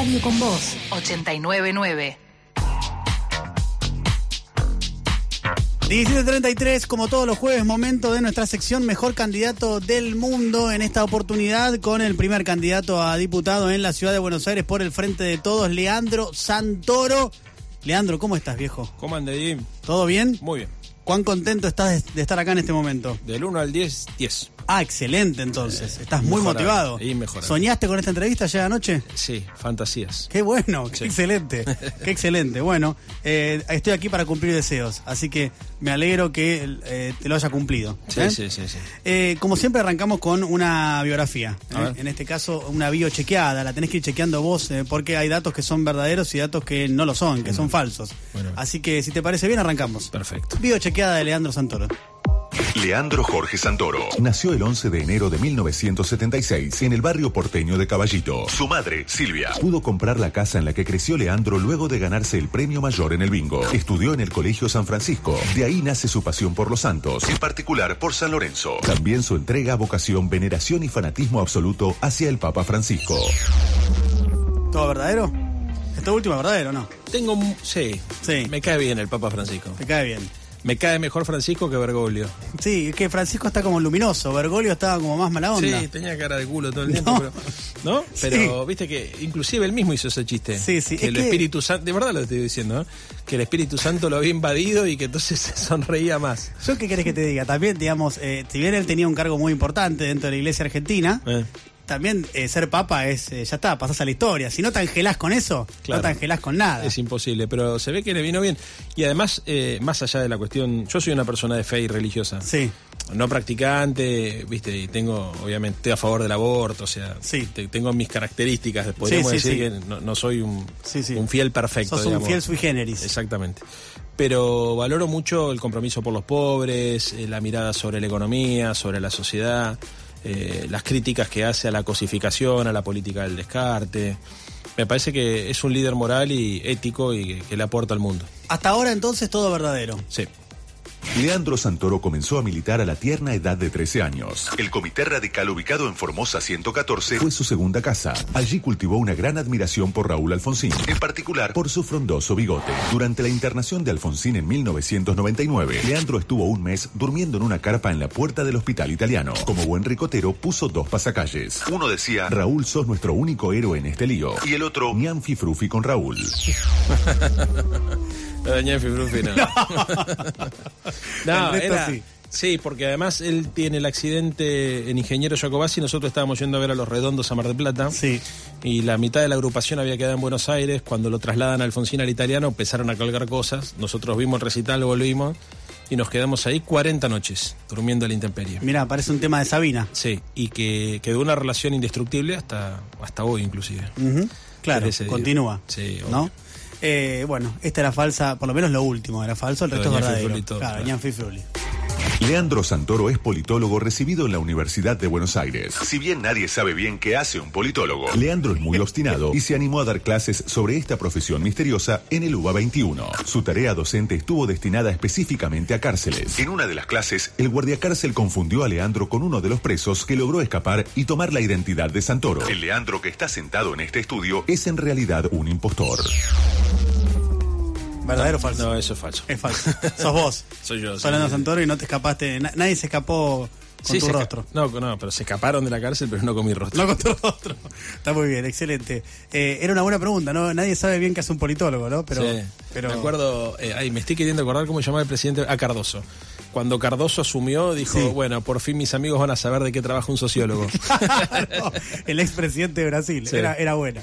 radio con vos. 899. 17.33, como todos los jueves, momento de nuestra sección Mejor Candidato del Mundo. En esta oportunidad con el primer candidato a diputado en la ciudad de Buenos Aires por el Frente de Todos, Leandro Santoro. Leandro, ¿cómo estás, viejo? ¿Cómo anda, Jim? ¿Todo bien? Muy bien. ¿Cuán contento estás de, de estar acá en este momento? Del 1 al 10, 10. Ah, excelente entonces. Estás muy mejorable, motivado. y mejorable. ¿Soñaste con esta entrevista ya anoche? Sí, fantasías. Qué bueno, qué Sí. excelente, qué excelente. Bueno, eh, estoy aquí para cumplir deseos, así que me alegro que eh, te lo haya cumplido. Sí, ¿eh? sí, sí, sí. Eh, como siempre arrancamos con una biografía. ¿eh? En este caso, una bio chequeada. La tenés que ir chequeando vos eh, porque hay datos que son verdaderos y datos que no lo son, que son falsos. Bueno. Así que si te parece bien, arrancamos. Perfecto. Bio chequeada de Leandro Santoro. Leandro Jorge Santoro nació el 11 de enero de 1976 en el barrio porteño de Caballito. Su madre, Silvia, pudo comprar la casa en la que creció Leandro luego de ganarse el premio mayor en el bingo. Estudió en el Colegio San Francisco. De ahí nace su pasión por los santos, en particular por San Lorenzo. También su entrega, vocación, veneración y fanatismo absoluto hacia el Papa Francisco. ¿Todo verdadero? Esto último es verdadero, ¿no? Tengo. Sí. Sí. Me cae bien el Papa Francisco. Te cae bien. Me cae mejor Francisco que Bergoglio. Sí, es que Francisco está como luminoso, Bergoglio estaba como más mala onda. Sí, tenía cara de culo todo el tiempo, No. pero. ¿No? Sí. Pero viste que inclusive él mismo hizo ese chiste. Sí, sí, Que es el que- Espíritu Santo. De verdad lo estoy diciendo, ¿no? Que el Espíritu Santo lo había invadido y que entonces se sonreía más. ¿Yo qué querés que te diga? También, digamos, eh, si bien él tenía un cargo muy importante dentro de la iglesia argentina, Eh. También eh, ser papa es, eh, ya está, pasás a la historia. Si no te angelás con eso, Claro. no te angelás con nada. Es imposible, pero se ve que le vino bien. Y además, eh, más allá de la cuestión, yo soy una persona de fe y religiosa. Sí, No practicante, viste, y tengo, obviamente, estoy a favor del aborto, o sea, Sí. te- tengo mis características, podríamos Sí, sí, decir que no, no soy un, fiel perfecto. sos un fiel sui generis. Exactamente. Pero valoro mucho el compromiso por los pobres, la mirada sobre la economía, sobre la sociedad, eh, las críticas que hace a la cosificación, a la política del descarte. Me parece que es un líder moral y ético y que, que le aporta al mundo. Hasta ahora entonces todo verdadero. Sí. Leandro Santoro comenzó a militar a la tierna edad de 13 años. El Comité Radical ubicado en Formosa 114 fue su segunda casa. Allí cultivó una gran admiración por Raúl Alfonsín, en particular por su frondoso bigote. Durante la internación de Alfonsín en 1999, Leandro estuvo un mes durmiendo en una carpa en la puerta del hospital italiano. Como buen ricotero, puso dos pasacalles. Uno decía, Raúl, sos nuestro único héroe en este lío. Y el otro, Ñanfi Frufi con Raúl. Frufi, no. El era. sí. Sí. porque además él tiene el accidente en Ingeniero Jacobasi. Nosotros estábamos yendo a ver a los redondos a Mar del Plata. Sí. Y la mitad de la agrupación había quedado en Buenos Aires. Cuando lo trasladan a Alfonsín al italiano, empezaron a colgar cosas. Nosotros vimos el recital, volvimos. Y nos quedamos ahí 40 noches, durmiendo a la intemperie. Mirá, parece un tema de Sabina. Sí, y que quedó una relación indestructible hasta, hasta hoy, inclusive. Claro, continúa. Sí, ¿no? Eh, bueno, esta era falsa, por lo menos lo último era falso, el resto es verdadero. Frulli todo, claro, claro. Frulli. Leandro Santoro es politólogo recibido en la Universidad de Buenos Aires. Si bien nadie sabe bien qué hace un politólogo, Leandro es muy obstinado y se animó a dar clases sobre esta profesión misteriosa en el UBA 21. Su tarea docente estuvo destinada específicamente a cárceles. En una de las clases, el guardiacárcel confundió a Leandro con uno de los presos que logró escapar y tomar la identidad de Santoro. El Leandro que está sentado en este estudio es en realidad un impostor. ¿Verdadero o falso? No, eso es falso. Es falso. Sos vos. Soy yo, sí. Santoro y no te escapaste. na- nadie se escapó con Sí, tu rostro. No, no, pero se escaparon de la cárcel, pero no con mi rostro. No con tu rostro. Está muy bien, excelente. Eh, era una buena pregunta, ¿no? Nadie sabe bien qué hace un politólogo, ¿no? Pero, Sí. pero... Me acuerdo, eh, ay, me estoy queriendo acordar cómo llamaba el presidente a Cardoso. Cuando Cardoso asumió, dijo, Sí. bueno, por fin mis amigos van a saber de qué trabaja un sociólogo. Claro, el expresidente de Brasil. Era, era buena.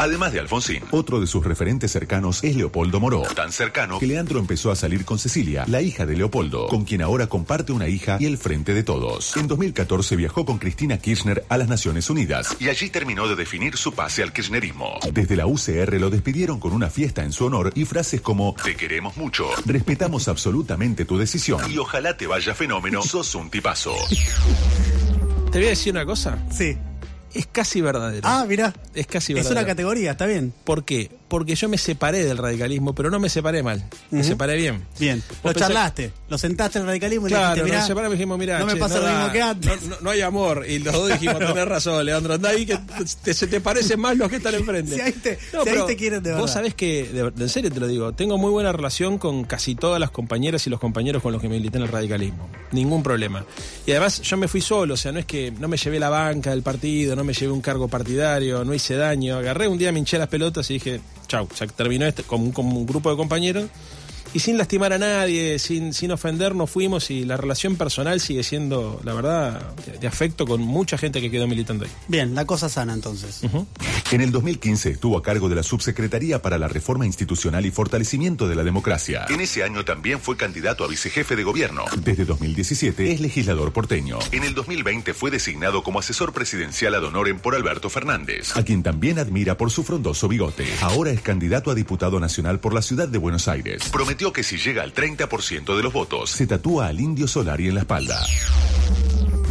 Además de Alfonsín, otro de sus referentes cercanos es Leopoldo Moró, tan cercano que Leandro empezó a salir con Cecilia, la hija de Leopoldo, con quien ahora comparte una hija y el frente de todos. En 2014 viajó con Cristina Kirchner a las Naciones Unidas y allí terminó de definir su pase al kirchnerismo. Desde la UCR lo despidieron con una fiesta en su honor y frases como Te queremos mucho, respetamos absolutamente tu decisión y ojalá te vaya fenómeno, sos un tipazo. Te voy a decir una cosa, Sí. Es casi verdadero. Ah, mirá. es casi Es verdadero. una categoría, está bien. ¿Por qué? Porque yo me separé del radicalismo, pero no me separé mal. Me Ujú. separé bien. Bien, lo charlaste, lo sentaste en el radicalismo y le Claro, dijiste, nos mirá, separamos y dijimos, mira, no me pasa lo mismo que antes. No, no- no hay amor. Y los dos dijimos, tenés razón, Leandro, andá ahí que te- se te parecen más los que están enfrente. Si ahí te- si ahí te quieren de verdad. Vos sabés que, de, de- en serio te lo digo, tengo muy buena relación con casi todas las compañeras y los compañeros con los que milité en el radicalismo. Ningún problema. Y además yo me fui solo, o sea, no es que no me llevé la banca del partido, no me llevé un cargo partidario, no hice daño. Agarré un día, me hinché las pelotas y dije, chau, ya terminó este, con con un grupo de compañeros. Y sin lastimar a nadie, sin, sin ofender, nos fuimos y la relación personal sigue siendo, la verdad, de, de afecto con mucha gente que quedó militando ahí. Bien, la cosa sana entonces. En el 2015 estuvo a cargo de la Subsecretaría para la Reforma Institucional y Fortalecimiento de la Democracia. En ese año también fue candidato a vicejefe de gobierno. Desde 2017 es legislador porteño. En el 2020 fue designado como asesor presidencial ad honorem por Alberto Fernández, a quien también admira por su frondoso bigote. Ahora es candidato a diputado nacional por la ciudad de Buenos Aires. Prometió que si llega al 30% de los votos, se tatúa al indio Solari en la espalda.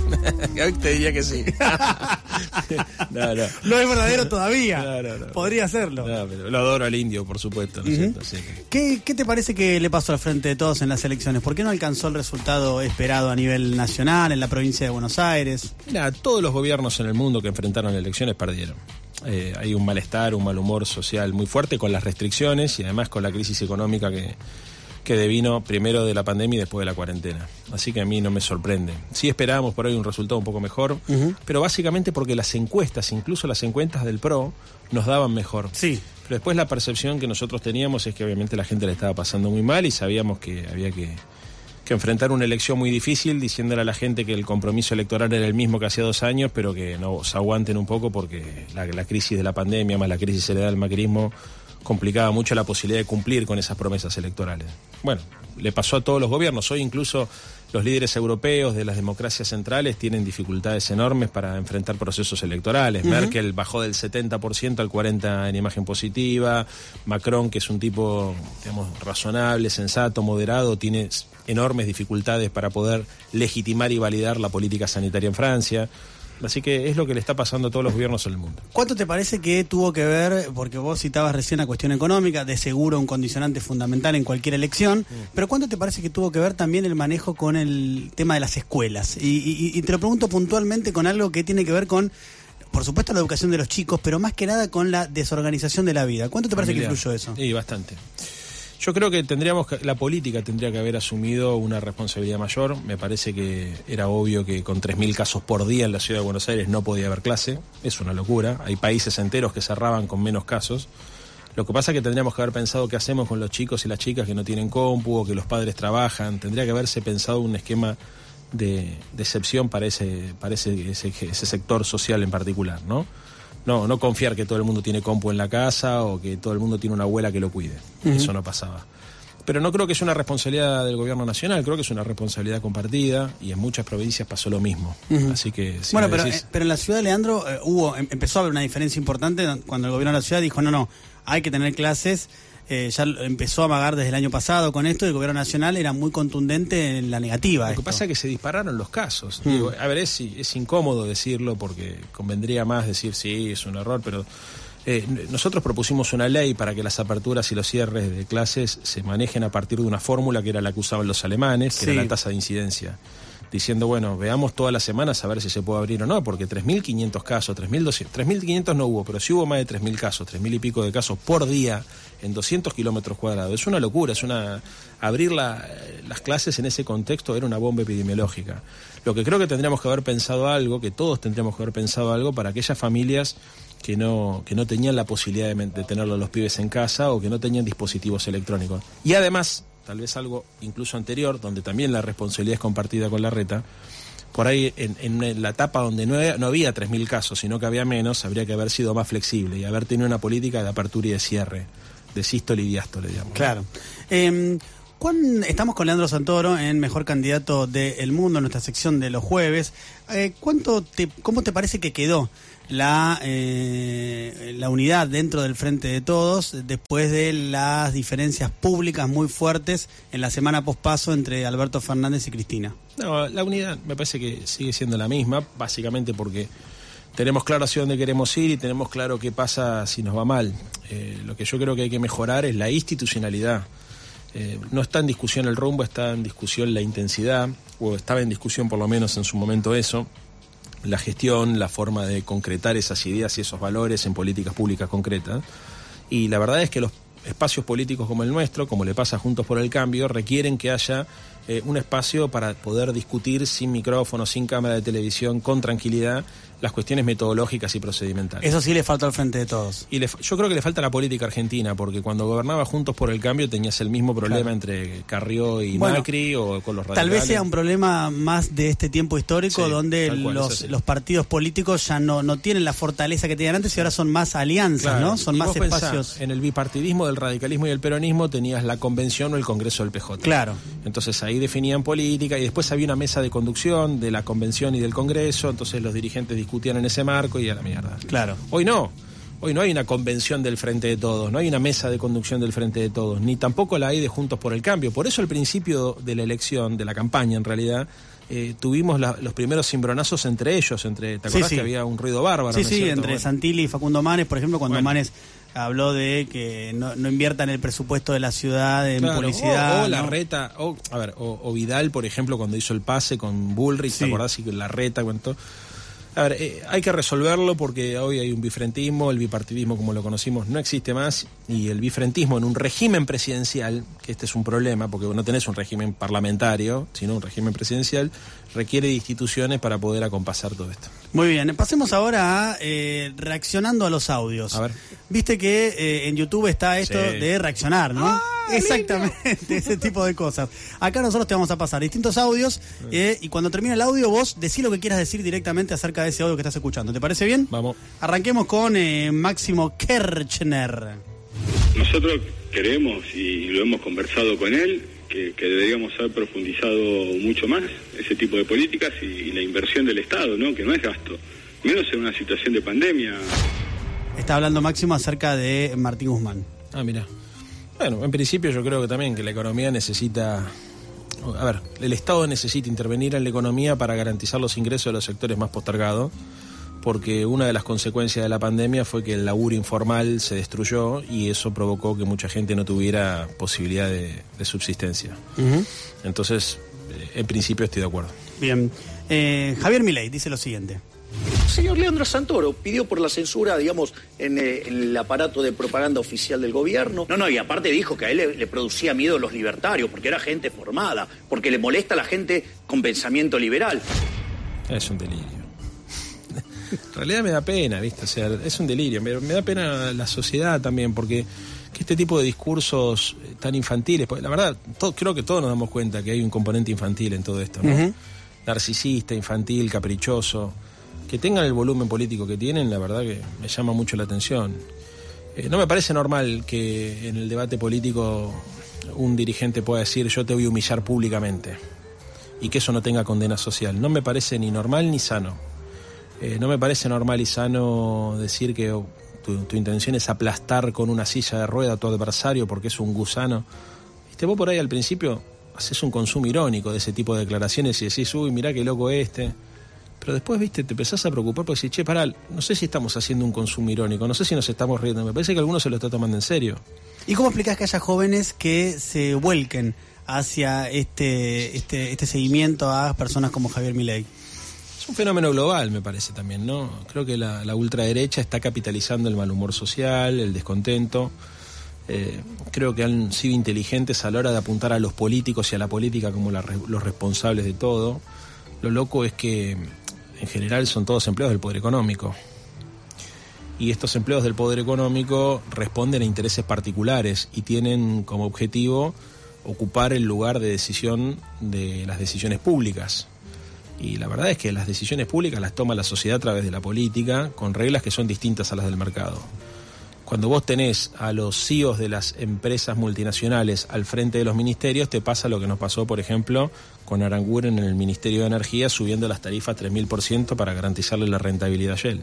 Hoy te diría que sí. no, no. No es verdadero todavía. No, no, no. Podría pero lo adoro al indio, por supuesto. ¿Qué, qué te parece que le pasó al frente de todos en las elecciones? ¿Por qué no alcanzó el resultado esperado a nivel nacional, en la provincia de Buenos Aires? Mira, todos los gobiernos en el mundo que enfrentaron elecciones perdieron. Eh, hay un malestar, un mal humor social muy fuerte con las restricciones y además con la crisis económica que, que devino primero de la pandemia y después de la cuarentena. Así que a mí no me sorprende. Sí esperábamos por ahí un resultado un poco mejor, pero básicamente porque las encuestas, incluso las encuestas del PRO, nos daban mejor. Sí. Pero después la percepción que nosotros teníamos es que obviamente la gente le estaba pasando muy mal y sabíamos que había que, que enfrentar una elección muy difícil diciéndole a la gente que el compromiso electoral era el mismo que hacía dos años, pero que nos aguanten un poco porque la, la crisis de la pandemia más la crisis heredada del macrismo complicaba mucho la posibilidad de cumplir con esas promesas electorales. Bueno, le pasó a todos los gobiernos. Hoy incluso los líderes europeos de las democracias centrales tienen dificultades enormes para enfrentar procesos electorales. Merkel bajó del 70% al 40% en imagen positiva. Macron, que es un tipo, digamos, razonable, sensato, moderado, tiene enormes dificultades para poder legitimar y validar la política sanitaria en Francia. Así que es lo que le está pasando a todos los gobiernos en el mundo. ¿Cuánto te parece que tuvo que ver, porque vos citabas recién la cuestión económica, de seguro un condicionante fundamental en cualquier elección, pero cuánto te parece que tuvo que ver también el manejo con el tema de las escuelas? Y, y- y te lo pregunto puntualmente con algo que tiene que ver con, por supuesto, la educación de los chicos, pero más que nada con la desorganización de la vida. ¿Cuánto te parece Familiar. que influyó eso? Sí, bastante. Yo creo que tendríamos que, la política tendría que haber asumido una responsabilidad mayor. Me parece que era obvio que con 3.000 casos por día en la ciudad de Buenos Aires no podía haber clase. Es una locura. Hay países enteros que cerraban con menos casos. Lo que pasa es que tendríamos que haber pensado qué hacemos con los chicos y las chicas que no tienen compu que los padres trabajan. Tendría que haberse pensado un esquema de, de excepción para ese, para ese, ese, ese sector social en particular, ¿no? No, no confiar que todo el mundo tiene compu en la casa o que todo el mundo tiene una abuela que lo cuide. Eso no pasaba. Pero no creo que es una responsabilidad del gobierno nacional, creo que es una responsabilidad compartida y en muchas provincias pasó lo mismo. Así que si bueno, pero, decís- eh, pero en la ciudad de Leandro eh, hubo, em- empezó a haber una diferencia importante cuando el gobierno de la ciudad dijo, no, no, hay que tener clases. Eh, ya empezó a amagar desde el año pasado con esto y el gobierno nacional era muy contundente en la negativa. Lo que pasa es que se dispararon los casos. Mm. Digo, a ver, es, es incómodo decirlo porque convendría más decir sí, es un error, pero eh, nosotros propusimos una ley para que las aperturas y los cierres de clases se manejen a partir de una fórmula que era la que usaban los alemanes, que Sí. era la tasa de incidencia. Diciendo, bueno, veamos todas las semanas a ver si se puede abrir o no, porque 3.500 casos, 3.200, 3.500 no hubo, pero sí hubo más de 3.000 casos, 3.000 y pico de casos por día en 200 kilómetros cuadrados. Es una locura, es una... Abrir la- las clases en ese contexto era una bomba epidemiológica. Lo que creo que tendríamos que haber pensado algo, que todos tendríamos que haber pensado algo para aquellas familias que no, que no tenían la posibilidad de, de tenerlo a los pibes en casa o que no tenían dispositivos electrónicos. Y además, tal vez algo incluso anterior, donde también la responsabilidad es compartida con la reta, por ahí en, la etapa donde no, había- no había 3.000 casos, sino que había menos, habría que haber sido más flexible y haber tenido una política de apertura y de cierre, de sístole y diástole, digamos. Claro. ¿cuán- estamos con Leandro Santoro en Mejor Candidato del Mundo, en nuestra sección de los jueves. Eh, ¿cuánto ¿Cómo te parece que quedó la, eh, la unidad dentro del Frente de Todos después de las diferencias públicas muy fuertes en la semana pospaso entre Alberto Fernández y Cristina? No, la unidad me parece que sigue siendo la misma, básicamente porque tenemos claro hacia dónde queremos ir y tenemos claro qué pasa si nos va mal. Eh, lo que yo creo que hay que mejorar es la institucionalidad. Eh, no está en discusión el rumbo, está en discusión la intensidad, o estaba en discusión por lo menos en su momento eso, la gestión, la forma de concretar esas ideas y esos valores en políticas públicas concretas. Y la verdad es que los espacios políticos como el nuestro, como le pasa Juntos por el Cambio, requieren que haya eh, un espacio para poder discutir sin micrófono, sin cámara de televisión, con tranquilidad, las cuestiones metodológicas y procedimentales. Eso sí le falta al frente de todos. Y yo creo que le falta la política argentina, porque cuando gobernaba Juntos por el Cambio tenías el mismo problema entre Carrió y Macri o con los radicales. Tal vez sea un problema más de este tiempo histórico donde los, los, partidos políticos ya no, no tienen la fortaleza que tenían antes y ahora son más alianzas, ¿no? Son más espacios. en el bipartidismo del radicalismo y el peronismo tenías la convención o el Congreso del PJ. Claro. Entonces ahí definían política y después había una mesa de conducción de la convención y del Congreso, entonces los dirigentes discutían en ese marco y a la mierda. Claro. Hoy no. Hoy no hay una convención del Frente de Todos, no hay una mesa de conducción del Frente de Todos, ni tampoco la hay de Juntos por el Cambio. Por eso al principio de la elección, de la campaña en realidad, eh, tuvimos los primeros cimbronazos entre ellos, entre, ¿te acordás que había un ruido bárbaro? Sí, sí, entre Santilli y Facundo Manes, por ejemplo, cuando Manes habló de que no, no inviertan el presupuesto de la ciudad en publicidad. O, la reta, o, a ver, o, Vidal, por ejemplo, cuando hizo el pase con Bullrich, ¿te acordás? Y la reta, cuento. A ver, eh, hay que resolverlo porque hoy hay un bifrentismo, el bipartidismo como lo conocimos no existe más y el bifrentismo en un régimen presidencial, que este es un problema porque no tenés un régimen parlamentario, sino un régimen presidencial, requiere de instituciones para poder acompasar todo esto. Muy bien, pasemos ahora a eh, reaccionando a los audios. A ver. Viste que eh, en YouTube está esto de reaccionar, ¿no? Ah, Exactamente, ese tipo de cosas. Acá nosotros te vamos a pasar distintos audios eh, y cuando termine el audio vos decís lo que quieras decir directamente acerca de ese audio que estás escuchando. ¿Te parece bien? Vamos. Arranquemos con Máximo Kirchner. Nosotros queremos y lo hemos conversado con él que, deberíamos haber profundizado mucho más ese tipo de políticas y, la inversión del Estado, ¿no? que no es gasto, menos en una situación de pandemia. Está hablando Máximo acerca de Martín Guzmán. Ah, mira. Bueno, en principio yo creo que también que la economía necesita... A ver, el Estado necesita intervenir en la economía para garantizar los ingresos de los sectores más postergados porque una de las consecuencias de la pandemia fue que el laburo informal se destruyó y eso provocó que mucha gente no tuviera posibilidad de, subsistencia. Entonces, eh, en principio estoy de acuerdo. Bien. Eh, Javier Milei dice lo siguiente. Señor Leandro Santoro pidió por la censura, digamos, en, eh, el aparato de propaganda oficial del gobierno. No, no, y aparte dijo que a él le, le, producía miedo los libertarios, porque era gente formada, porque le molesta a la gente con pensamiento liberal. Es un delirio. En realidad me da pena, ¿viste? O sea, es un delirio. Me, da pena la sociedad también, porque que este tipo de discursos eh, tan infantiles, la verdad, creo que todos nos damos cuenta que hay un componente infantil en todo esto, ¿no? Narcisista, infantil, caprichoso. Que tengan el volumen político que tienen, la verdad que me llama mucho la atención. Eh, no me parece normal que en el debate político un dirigente pueda decir yo te voy a humillar públicamente y que eso no tenga condena social. No me parece ni normal ni sano. Eh, no me parece normal y sano decir que tu, intención es aplastar con una silla de rueda a tu adversario porque es un gusano. Viste, vos por ahí al principio haces un consumo irónico de ese tipo de declaraciones y decís, uy, mirá qué loco este. Pero después, viste, te empezás a preocupar porque decís, che, pará, no sé si estamos haciendo un consumo irónico, no sé si nos estamos riendo. Me parece que algunos se lo está tomando en serio. ¿Y cómo explicás que haya jóvenes que se vuelquen hacia este, este, este seguimiento a personas como Javier Milei? Un fenómeno global, me parece también, ¿no? Creo que la, ultraderecha está capitalizando el mal humor social, el descontento. Eh, creo que han sido inteligentes a la hora de apuntar a los políticos y a la política como los responsables de todo. Lo loco es que en general son todos empleados del poder económico. Y estos empleos del poder económico responden a intereses particulares y tienen como objetivo ocupar el lugar de decisión de las decisiones públicas. Y la verdad es que las decisiones públicas las toma la sociedad a través de la política, con reglas que son distintas a las del mercado. Cuando vos tenés a los CEOs de las empresas multinacionales al frente de los ministerios, te pasa lo que nos pasó, por ejemplo, con Aranguren en el Ministerio de Energía, subiendo las tarifas 3.000% para garantizarle la rentabilidad a Shell.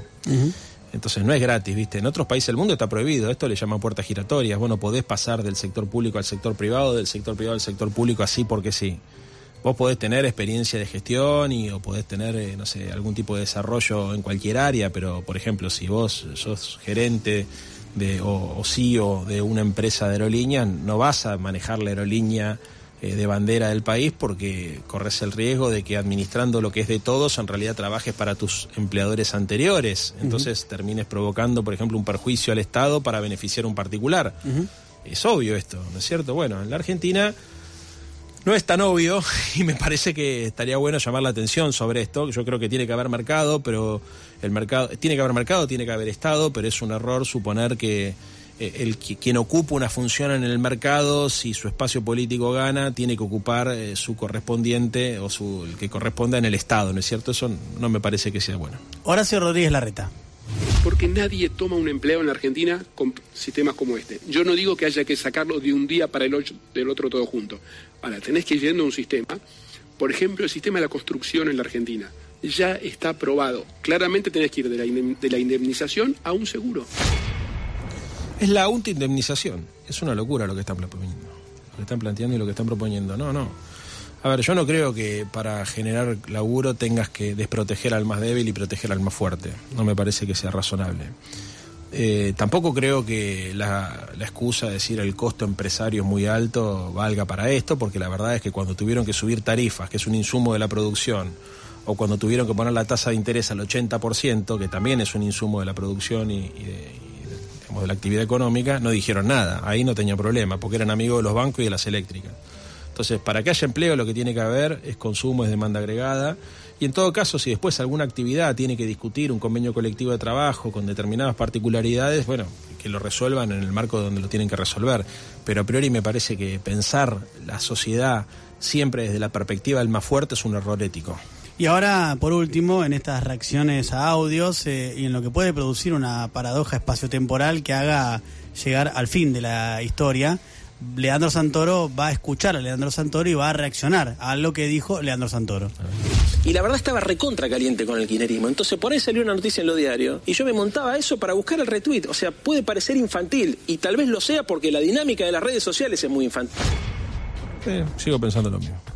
Entonces no es gratis, ¿viste? En otros países del mundo está prohibido, esto le llama puertas giratorias. Bueno, podés pasar del sector público al sector privado, del sector privado al sector público así porque sí. Vos podés tener experiencia de gestión y o podés tener, eh, no sé, algún tipo de desarrollo en cualquier área, pero por ejemplo, si vos sos gerente de, o, o CEO de una empresa de aerolínea, no vas a manejar la aerolínea eh, de bandera del país porque corres el riesgo de que administrando lo que es de todos en realidad trabajes para tus empleadores anteriores. Entonces termines provocando, por ejemplo, un perjuicio al Estado para beneficiar a un particular. Es obvio esto, ¿no es cierto? Bueno, en la Argentina no es tan obvio y me parece que estaría bueno llamar la atención sobre esto. Yo creo que tiene que haber mercado, pero el mercado tiene que haber mercado, tiene que haber Estado, pero es un error suponer que eh, el quien ocupa una función en el mercado, si su espacio político gana, tiene que ocupar eh, su correspondiente o su el que corresponda en el Estado, ¿no es cierto? Eso no me parece que sea bueno. Horacio Rodríguez Larreta. Porque nadie toma un empleo en la Argentina con sistemas como este. Yo no digo que haya que sacarlo de un día para el otro, del otro todo junto. Ahora, tenés que ir yendo a un sistema. Por ejemplo, el sistema de la construcción en la Argentina ya está aprobado. Claramente tenés que ir de la, de la indemnización a un seguro. Es la indemnización. Es una locura lo que están proponiendo. Lo que están planteando y lo que están proponiendo. No, no. A ver, yo no creo que para generar laburo tengas que desproteger al más débil y proteger al más fuerte. No me parece que sea razonable. Eh, tampoco creo que la, excusa de decir el costo empresario es muy alto valga para esto, porque la verdad es que cuando tuvieron que subir tarifas, que es un insumo de la producción, o cuando tuvieron que poner la tasa de interés al 80%, que también es un insumo de la producción y, de la actividad económica, no dijeron nada. Ahí no tenía problema, porque eran amigos de los bancos y de las eléctricas. Entonces, para que haya empleo lo que tiene que haber es consumo, es demanda agregada. Y en todo caso, si después alguna actividad tiene que discutir un convenio colectivo de trabajo con determinadas particularidades, bueno, que lo resuelvan en el marco donde lo tienen que resolver. Pero a priori me parece que pensar la sociedad siempre desde la perspectiva del más fuerte es un error ético. Y ahora, por último, en estas reacciones a audios eh, y en lo que puede producir una paradoja espaciotemporal que haga llegar al fin de la historia, Leandro Santoro va a escuchar a Leandro Santoro y va a reaccionar a lo que dijo Leandro Santoro. Y la verdad estaba recontra caliente con el kirchnerismo. Entonces por ahí salió una noticia en los diarios y yo me montaba eso para buscar el retweet. O sea, puede parecer infantil y tal vez lo sea porque la dinámica de las redes sociales es muy infantil. Sí, sigo pensando lo mismo.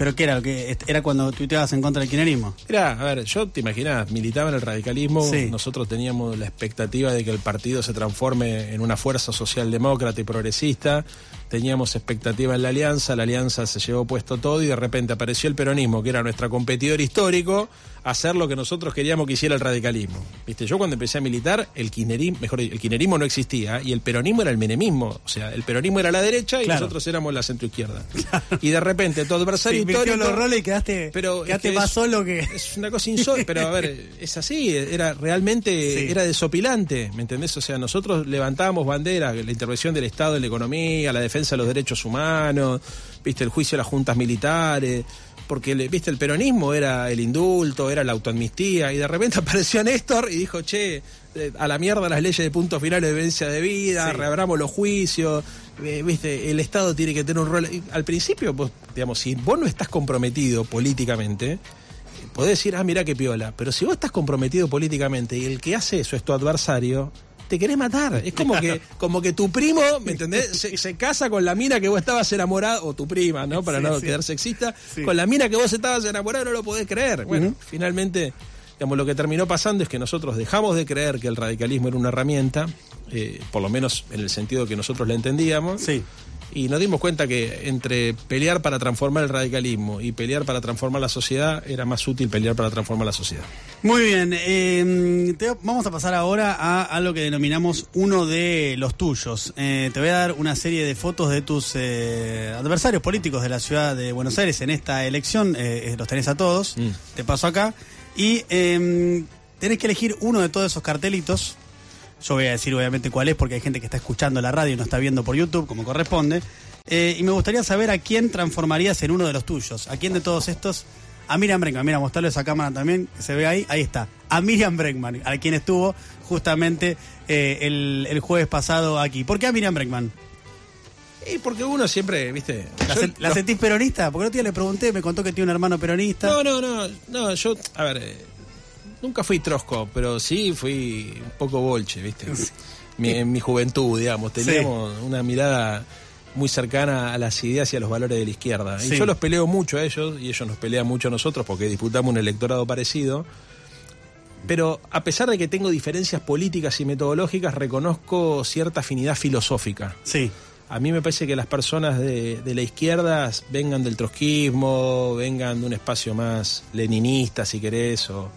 ¿Pero qué era? que ¿Era cuando tuiteabas en contra del kirchnerismo? Mirá, a ver, yo te imaginas, militaba en el radicalismo, sí. nosotros teníamos la expectativa de que el partido se transforme en una fuerza socialdemócrata y progresista, teníamos expectativa en la alianza, la alianza se llevó puesto todo y de repente apareció el peronismo, que era nuestro competidor histórico, a hacer lo que nosotros queríamos que hiciera el radicalismo. Viste, yo cuando empecé a militar, el kirchnerismo, mejor el kirchnerismo no existía y el peronismo era el menemismo, o sea, el peronismo era la derecha y claro. nosotros éramos la centroizquierda. Claro. Y de repente tu adversario Se histórico los roles y quedaste, pero quedaste es más es, solo que es una cosa insólita, pero a ver, es así, era realmente sí. era desopilante, ¿me entendés? O sea, nosotros levantábamos bandera, la intervención del Estado en la economía, la defensa de los derechos humanos, viste el juicio de las juntas militares, porque viste el peronismo era el indulto, era la autoamnistía y de repente apareció Néstor y dijo, "Che, a la mierda las leyes de punto final de vivencia de vida, sí. reabramos los juicios, eh, viste, el Estado tiene que tener un rol. Y al principio, pues, digamos, si vos no estás comprometido políticamente, podés decir, ah, mira qué piola. Pero si vos estás comprometido políticamente y el que hace eso es tu adversario, te querés matar. Es como que, como que tu primo, ¿me entendés? Se, se, casa con la mina que vos estabas enamorado, o tu prima, ¿no? Para sí, no sí. quedar sexista, sí. con la mina que vos estabas enamorado, no lo podés creer. Bueno, uh -huh. finalmente digamos, lo que terminó pasando es que nosotros dejamos de creer que el radicalismo era una herramienta, eh, por lo menos en el sentido que nosotros la entendíamos. Sí. Y nos dimos cuenta que entre pelear para transformar el radicalismo y pelear para transformar la sociedad era más útil pelear para transformar la sociedad. Muy bien, eh, te, vamos a pasar ahora a, a, lo que denominamos uno de los tuyos. Eh, te voy a dar una serie de fotos de tus eh, adversarios políticos de la ciudad de Buenos Aires en esta elección. Los tenés a todos. Mm. Te paso acá. Y tenés que elegir uno de todos esos cartelitos. Yo voy a decir obviamente cuál es porque hay gente que está escuchando la radio y no está viendo por YouTube como corresponde. Eh, y me gustaría saber a quién transformarías en uno de los tuyos. ¿A quién de todos estos? A Miriam Bregman. Mira, mostrarle esa cámara también, que se ve ahí. Ahí está. A Miriam Bregman, a quien estuvo justamente eh, el, el, jueves pasado aquí. ¿Por qué a Miriam Bregman? Y porque uno siempre, viste. ¿La, yo, ¿la sentís peronista? Porque el otro día le pregunté, me contó que tiene un hermano peronista. No, no, no. No, yo, a ver, eh, nunca fui trosco, pero sí fui un poco bolche, viste. Mi, en mi juventud, digamos, teníamos sí. una mirada muy cercana a las ideas y a los valores de la izquierda. Sí. Y yo los peleo mucho a ellos y ellos nos pelean mucho a nosotros porque disputamos un electorado parecido. Pero a pesar de que tengo diferencias políticas y metodológicas, reconozco cierta afinidad filosófica. Sí. A mí me parece que las personas de, de la izquierda vengan del trotskismo, vengan de un espacio más leninista, si querés, o,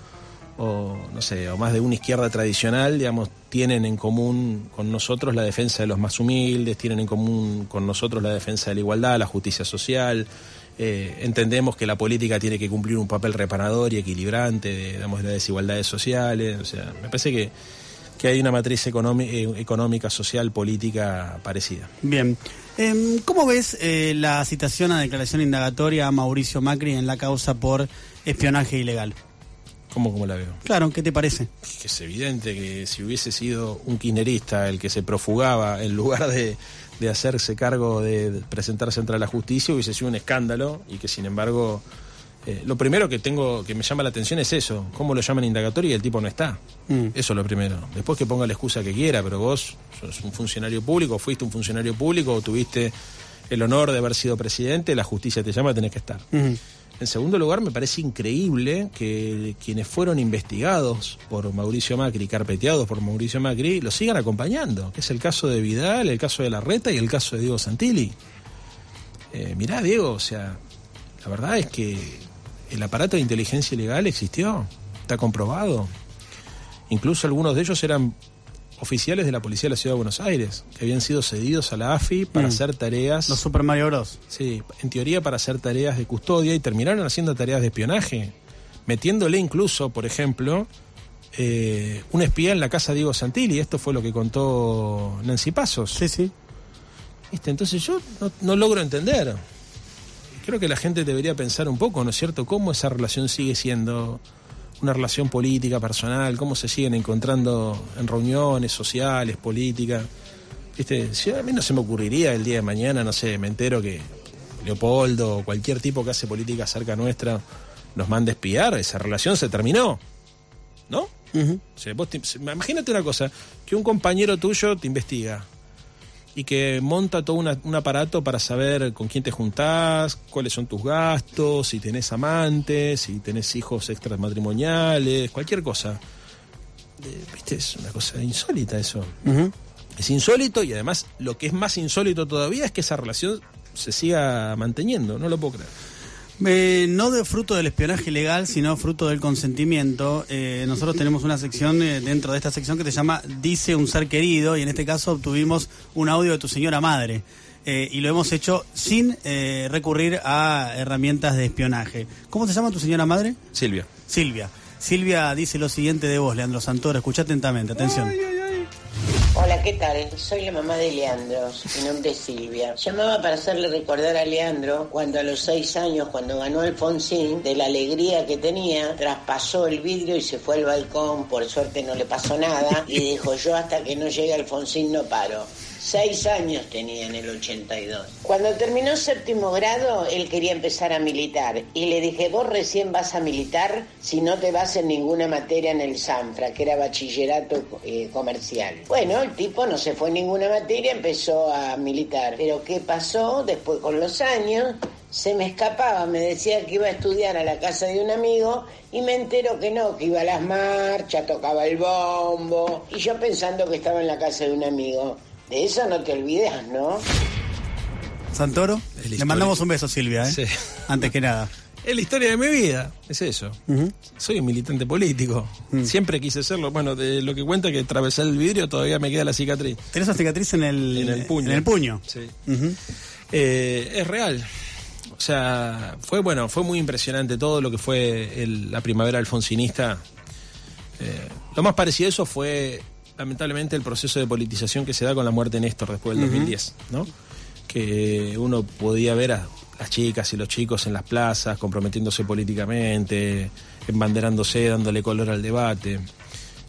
o, no sé, o más de una izquierda tradicional, digamos, tienen en común con nosotros la defensa de los más humildes, tienen en común con nosotros la defensa de la igualdad, la justicia social. Eh, entendemos que la política tiene que cumplir un papel reparador y equilibrante de, digamos, las desigualdades sociales. O sea, me parece que, que hay una matriz eh, económica, social, política parecida. Bien. Em, ¿Cómo ves eh, la citación a declaración indagatoria a Mauricio Macri en la causa por espionaje ilegal? ¿Cómo, cómo la veo? Claro, ¿qué te parece? Que es evidente que si hubiese sido un kirchnerista el que se profugaba en lugar de, de hacerse cargo de, presentarse ante la justicia, hubiese sido un escándalo y que sin embargo... eh, lo primero que tengo que me llama la atención es eso, cómo lo llaman indagatorio y el tipo no está. Mm. Eso es lo primero. Después que ponga la excusa que quiera, pero vos sos un funcionario público, fuiste un funcionario público o tuviste el honor de haber sido presidente, la justicia te llama, tenés que estar. Ujú. En segundo lugar, me parece increíble que quienes fueron investigados por Mauricio Macri, carpeteados por Mauricio Macri, lo sigan acompañando, que es el caso de Vidal, el caso de Larreta y el caso de Diego Santilli. Eh, mirá, Diego, o sea, la verdad es que el aparato de inteligencia ilegal existió, está comprobado. Incluso algunos de ellos eran oficiales de la Policía de la Ciudad de Buenos Aires, que habían sido cedidos a la AFI para Mm. hacer tareas Los Super Mario Bros. Sí, en teoría para hacer tareas de custodia y terminaron haciendo tareas de espionaje, metiéndole incluso, por ejemplo, eh, un espía en la casa de Diego Santilli. Esto fue lo que contó Nancy Pasos. Sí, sí. ¿Viste? Entonces yo no, no logro entender. Creo que la gente debería pensar un poco, ¿no es cierto?, cómo esa relación sigue siendo una relación política, personal, cómo se siguen encontrando en reuniones sociales, políticas. ¿Viste? Si a mí no se me ocurriría el día de mañana, no sé, me entero que Leopoldo o cualquier tipo que hace política cerca nuestra nos mande a espiar, esa relación se terminó. ¿No? Ujú. O sea, vos te- imagínate una cosa, que un compañero tuyo te investiga y que monta todo una- un aparato para saber con quién te juntás, cuáles son tus gastos, si tenés amantes, si tenés hijos extramatrimoniales, cualquier cosa. Eh, ¿Viste? Es una cosa insólita eso. Es insólito y además lo que es más insólito todavía es que esa relación se siga manteniendo, no lo puedo creer. Eh, no de fruto del espionaje ilegal, sino fruto del consentimiento. Eh, nosotros tenemos una sección eh, dentro de esta sección que se llama Dice un ser querido y en este caso obtuvimos un audio de tu señora madre. Eh, y lo hemos hecho sin eh, recurrir a herramientas de espionaje. ¿Cómo se llama tu señora madre? Silvia. Silvia. Silvia dice lo siguiente de vos, Leandro Santoro. Escucha atentamente, atención. ¿Qué tal? Soy la mamá de Leandro, mi nombre es Silvia. Llamaba para hacerle recordar a Leandro cuando a los seis años, cuando ganó Alfonsín, de la alegría que tenía, traspasó el vidrio y se fue al balcón, por suerte no le pasó nada, y dijo yo hasta que no llegue Alfonsín no paro. Seis años tenía en el 82. Cuando terminó séptimo grado, él quería empezar a militar y le dije, vos recién vas a militar si no te vas en ninguna materia en el Sanfra, que era bachillerato eh, comercial. Bueno, el tipo no se fue en ninguna materia, empezó a militar. Pero ¿qué pasó? Después con los años se me escapaba, me decía que iba a estudiar a la casa de un amigo y me entero que no, que iba a las marchas, tocaba el bombo y yo pensando que estaba en la casa de un amigo. De eso no te olvidas, ¿no? Santoro, la le mandamos un beso, Silvia, ¿eh? Sí. antes que nada. Es la historia de mi vida, es eso. Soy un militante político. Siempre quise serlo. Bueno, de lo que cuenta que atravesé el vidrio todavía me queda la cicatriz. Tenés una cicatriz en el, En el puño. En el puño. Sí. Eh, es real. O sea, fue bueno, fue muy impresionante todo lo que fue el- la primavera alfonsinista. Eh, lo más parecido a eso fue, lamentablemente, el proceso de politización que se da con la muerte de Néstor después del 2010, ¿no? Que uno podía ver a las chicas y los chicos en las plazas comprometiéndose políticamente, embanderándose, dándole color al debate.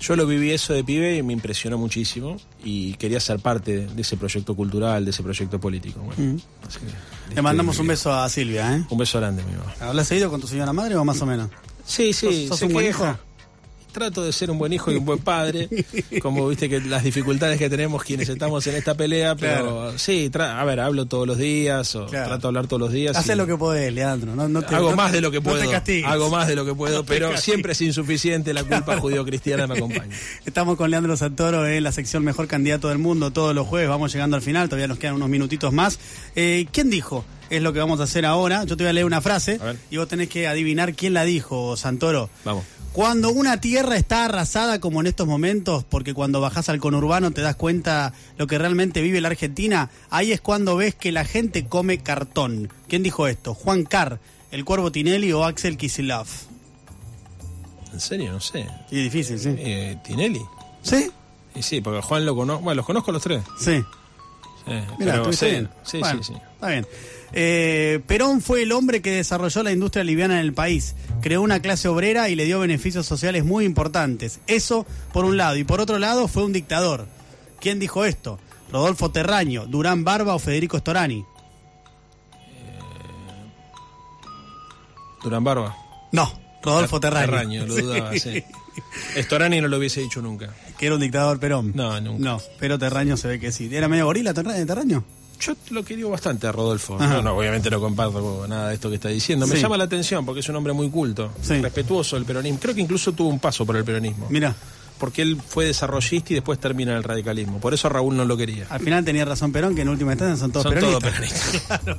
Yo lo viví eso de pibe y me impresionó muchísimo y quería ser parte de ese proyecto cultural, de ese proyecto político. Bueno, así que, Le mandamos este, un beso a Silvia, ¿eh? Un beso grande, mi mamá. ¿Hablas seguido con tu señora madre o más o menos? Sí, sí, ¿Sos- un buen hijo? Trato de ser un buen hijo y un buen padre, como viste que las dificultades que tenemos quienes estamos en esta pelea, pero sí, tra- a ver, hablo todos los días o Claro. trato de hablar todos los días. Haces y- lo que podés, Leandro. No, no te- hago no más de lo que puedo. te hago más de lo que puedo, pero siempre es insuficiente. La culpa judío-cristiana me acompaña. Estamos con Leandro Santoro en la sección Mejor Candidato del Mundo todos los jueves. Vamos llegando al final, todavía nos quedan unos minutitos más. Eh, ¿Quién dijo? Es lo que vamos a hacer ahora. Yo te voy a leer una frase y vos tenés que adivinar quién la dijo, Santoro. Vamos. Cuando una tierra está arrasada como en estos momentos, porque cuando bajás al conurbano te das cuenta lo que realmente vive la Argentina, ahí es cuando ves que la gente come cartón. ¿Quién dijo esto? Juan Carr, el Cuervo Tinelli o Axel Kicillof. ¿En serio? No sé. Y difícil, sí. Eh, ¿Tinelli? ¿Sí? Y sí, porque Juan lo conozco. Bueno, los conozco los tres. Sí. Sí, Mira, sí, bien. sí, Bueno, sí, sí. Está bien. Eh, Perón fue el hombre que desarrolló la industria liviana en el país, creó una clase obrera y le dio beneficios sociales muy importantes. Eso por un lado. Y por otro lado fue un dictador. ¿Quién dijo esto? Rodolfo Terraño, Durán Barba o Federico Storani. Durán Barba. No, Rodolfo Terraño. Terraño, lo dudaba, sí. Estorani no lo hubiese dicho nunca. Que era un dictador Perón. No, nunca. No, pero Terraño se ve que sí. ¿Era medio gorila Terra- Terraño? Yo lo quería bastante a Rodolfo. Ajá. No, no, obviamente no comparto nada de esto que está diciendo. Me Sí. llama la atención porque es un hombre muy culto, Sí. respetuoso del peronismo. Creo que incluso tuvo un paso por el peronismo. Mira, Porque él fue desarrollista y después termina en el radicalismo. Por eso Raúl no lo quería. al final tenía razón Perón, que en última instancia son todos Son todos peronistas. peronistas. Claro.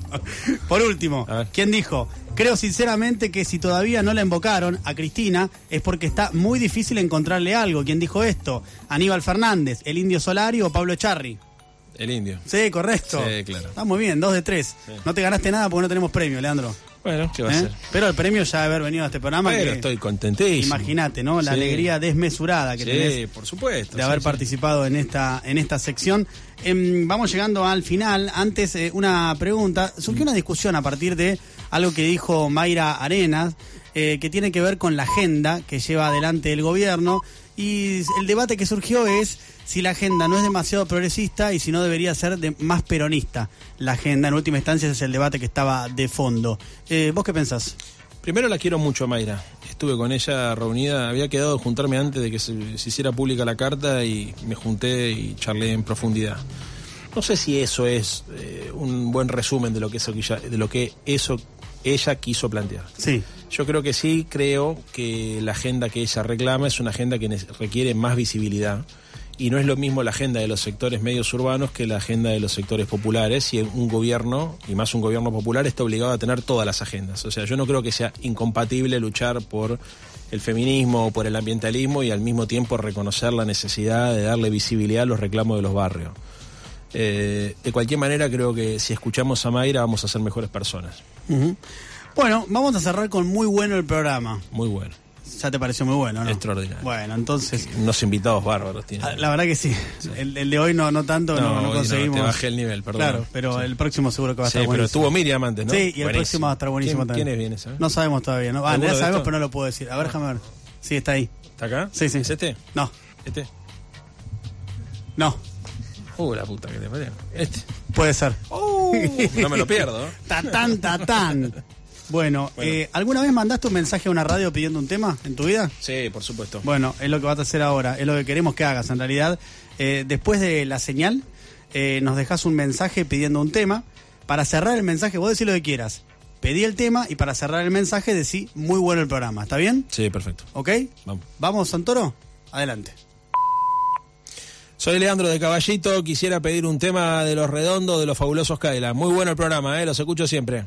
Por último. ¿quién dijo? Creo sinceramente que si todavía no la invocaron a Cristina es porque está muy difícil encontrarle algo. ¿Quién dijo esto? Aníbal Fernández, el Indio Solari o Pablo Echarri. El indio. Sí, correcto. Sí, claro. Está muy bien, dos de tres. Sí. No te ganaste nada porque no tenemos premio, Leandro. Bueno, ¿qué va a ¿Eh? ser? Pero el premio ya de haber venido a este programa. Pero que- estoy contentísimo. Imagínate, ¿no? La Sí. alegría desmesurada que Sí, tenés por supuesto. de haber sí. participado en esta en esta sección. Em, vamos llegando al final. Antes, eh, una pregunta. Surgió una discusión a partir de algo que dijo Mayra Arenas, eh, que tiene que ver con la agenda que lleva adelante el gobierno. Y el debate que surgió es si la agenda no es demasiado progresista y si no debería ser de- más peronista. La agenda, en última instancia, ese es el debate que estaba de fondo. Eh, ¿Vos qué pensás? Primero la quiero mucho, Mayra. Estuve con ella reunida, había quedado de juntarme antes de que se, se hiciera pública la carta y me junté y charlé en profundidad. No sé si eso es eh, un buen resumen de lo que eso de lo que eso ella quiso plantear. Sí. Yo creo que sí, creo que la agenda que ella reclama es una agenda que requiere más visibilidad y no es lo mismo la agenda de los sectores medios urbanos que la agenda de los sectores populares y un gobierno, y más un gobierno popular, está obligado a tener todas las agendas. O sea, yo no creo que sea incompatible luchar por el feminismo o por el ambientalismo y al mismo tiempo reconocer la necesidad de darle visibilidad a los reclamos de los barrios. Eh, de cualquier manera, creo que si escuchamos a Mayra vamos a ser mejores personas. Bueno, vamos a cerrar con muy bueno el programa. Muy bueno. Ya te pareció muy bueno, ¿no? Extraordinario. Bueno, entonces, Unos invitados bárbaros tiene. ah, la verdad que sí. El, el de hoy no, no tanto, no, No, conseguimos. te bajé el nivel, perdón. Claro, pero Sí. el próximo seguro que va a Sí, estar pero buenísimo. estuvo Miriam antes, ¿no? Sí, y el Buenísimo. próximo va a estar buenísimo ¿Quién, también. ¿Quién es viene, sabes? No sabemos todavía, ¿no? Ah, ¿Seguro ya sabemos, esto? pero no lo puedo decir. A ver, déjame ver. Sí, está ahí. ¿Está acá? Sí, sí. ¿Es este? No, ¿Este? no, Uh, la puta que te parió. Este. puede ser. Uh, no me lo pierdo. Tatán, tatán. Bueno, Bueno. eh, ¿alguna vez mandaste un mensaje a una radio pidiendo un tema en tu vida? Sí, por supuesto. Bueno, es lo que vas a hacer ahora, es lo que queremos que hagas en realidad. Eh, después de la señal, eh, nos dejas un mensaje pidiendo un tema. Para cerrar el mensaje, vos decís lo que quieras. Pedí el tema y para cerrar el mensaje decí muy bueno el programa. ¿Está bien? Sí, perfecto. ¿Ok? Vamos. ¿Vamos, Santoro? Adelante. Soy Leandro de Caballito. Quisiera pedir un tema de los redondos de los fabulosos Kaila. Muy bueno el programa, ¿eh? Los escucho siempre.